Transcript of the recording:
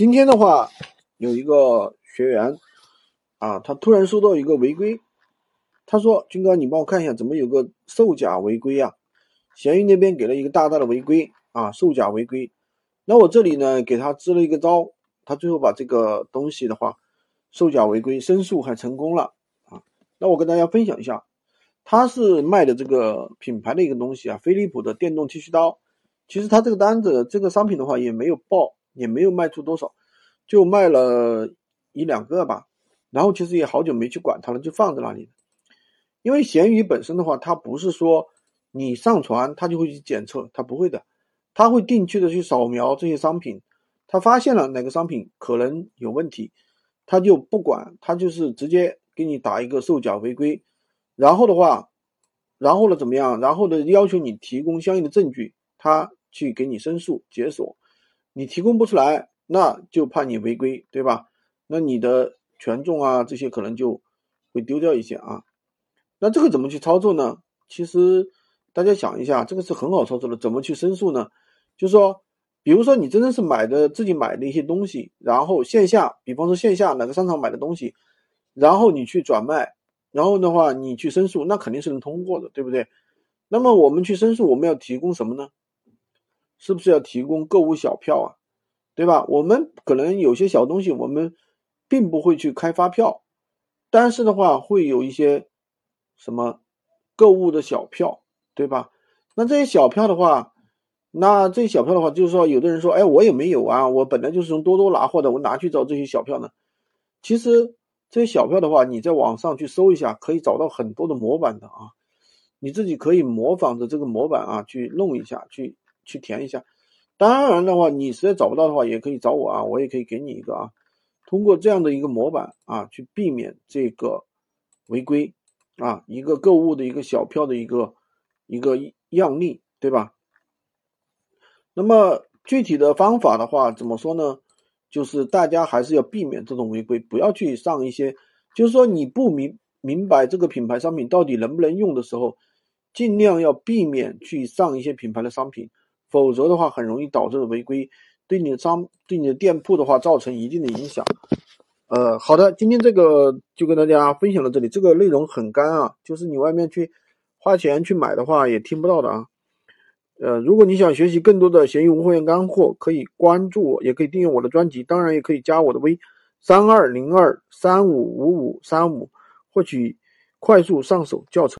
今天的话，有一个学员啊，他突然收到一个违规，他说：“军哥，你帮我看一下，怎么有个售假违规啊？”闲鱼那边给了一个大大的违规啊，售假违规。那我这里呢，给他支了一个招，他最后把这个东西的话，售假违规申诉还成功了啊。那我跟大家分享一下，他是卖的这个品牌的一个东西啊，飞利浦的电动剃须刀。其实他这个单子，这个商品的话也没有报。也没有卖出多少，就卖了一两个吧。然后其实也好久没去管它了，就放在那里。因为闲鱼本身的话，它不是说你上传它就会去检测，它不会的，它会定期的去扫描这些商品，它发现了哪个商品可能有问题，它就不管，它就是直接给你打一个售假违规。然后的话，然后呢怎么样？然后呢要求你提供相应的证据，他去给你申诉解锁。你提供不出来，那就判你违规，对吧？那你的权重啊，这些可能就会丢掉一些啊。那这个怎么去操作呢？其实大家想一下，这个是很好操作的。怎么去申诉呢？就是说，比如说你真的是买的自己买的一些东西，然后线下，比方说线下哪个商场买的东西，然后你去转卖，然后的话你去申诉，那肯定是能通过的，对不对？那么我们去申诉，我们要提供什么呢？是不是要提供购物小票啊？对吧？我们可能有些小东西，我们并不会去开发票，但是的话会有一些什么购物的小票，对吧？那这些小票的话，那这些小票的话，就是说，有的人说，哎，我也没有啊，我本来就是从多多拿货的，我哪去找这些小票呢？其实这些小票的话，你在网上去搜一下，可以找到很多的模板的啊，你自己可以模仿着这个模板啊去弄一下去。去填一下，当然的话，你实在找不到的话，也可以找我啊，我也可以给你一个啊。通过这样的一个模板啊，去避免这个违规啊，一个购物的一个小票的一个一个样例，对吧？那么具体的方法的话，怎么说呢？就是大家还是要避免这种违规，不要去上一些，就是说你不明明白这个品牌商品到底能不能用的时候，尽量要避免去上一些品牌的商品。否则的话，很容易导致违规，对你的商、对你的店铺的话造成一定的影响。呃，好的，今天这个就跟大家分享到这里。这个内容很干啊，就是你外面去花钱去买的话也听不到的啊。呃，如果你想学习更多的闲鱼无货源干货，可以关注我，也可以订阅我的专辑，当然也可以加我的微三二零二三五五五三五，获取快速上手教程。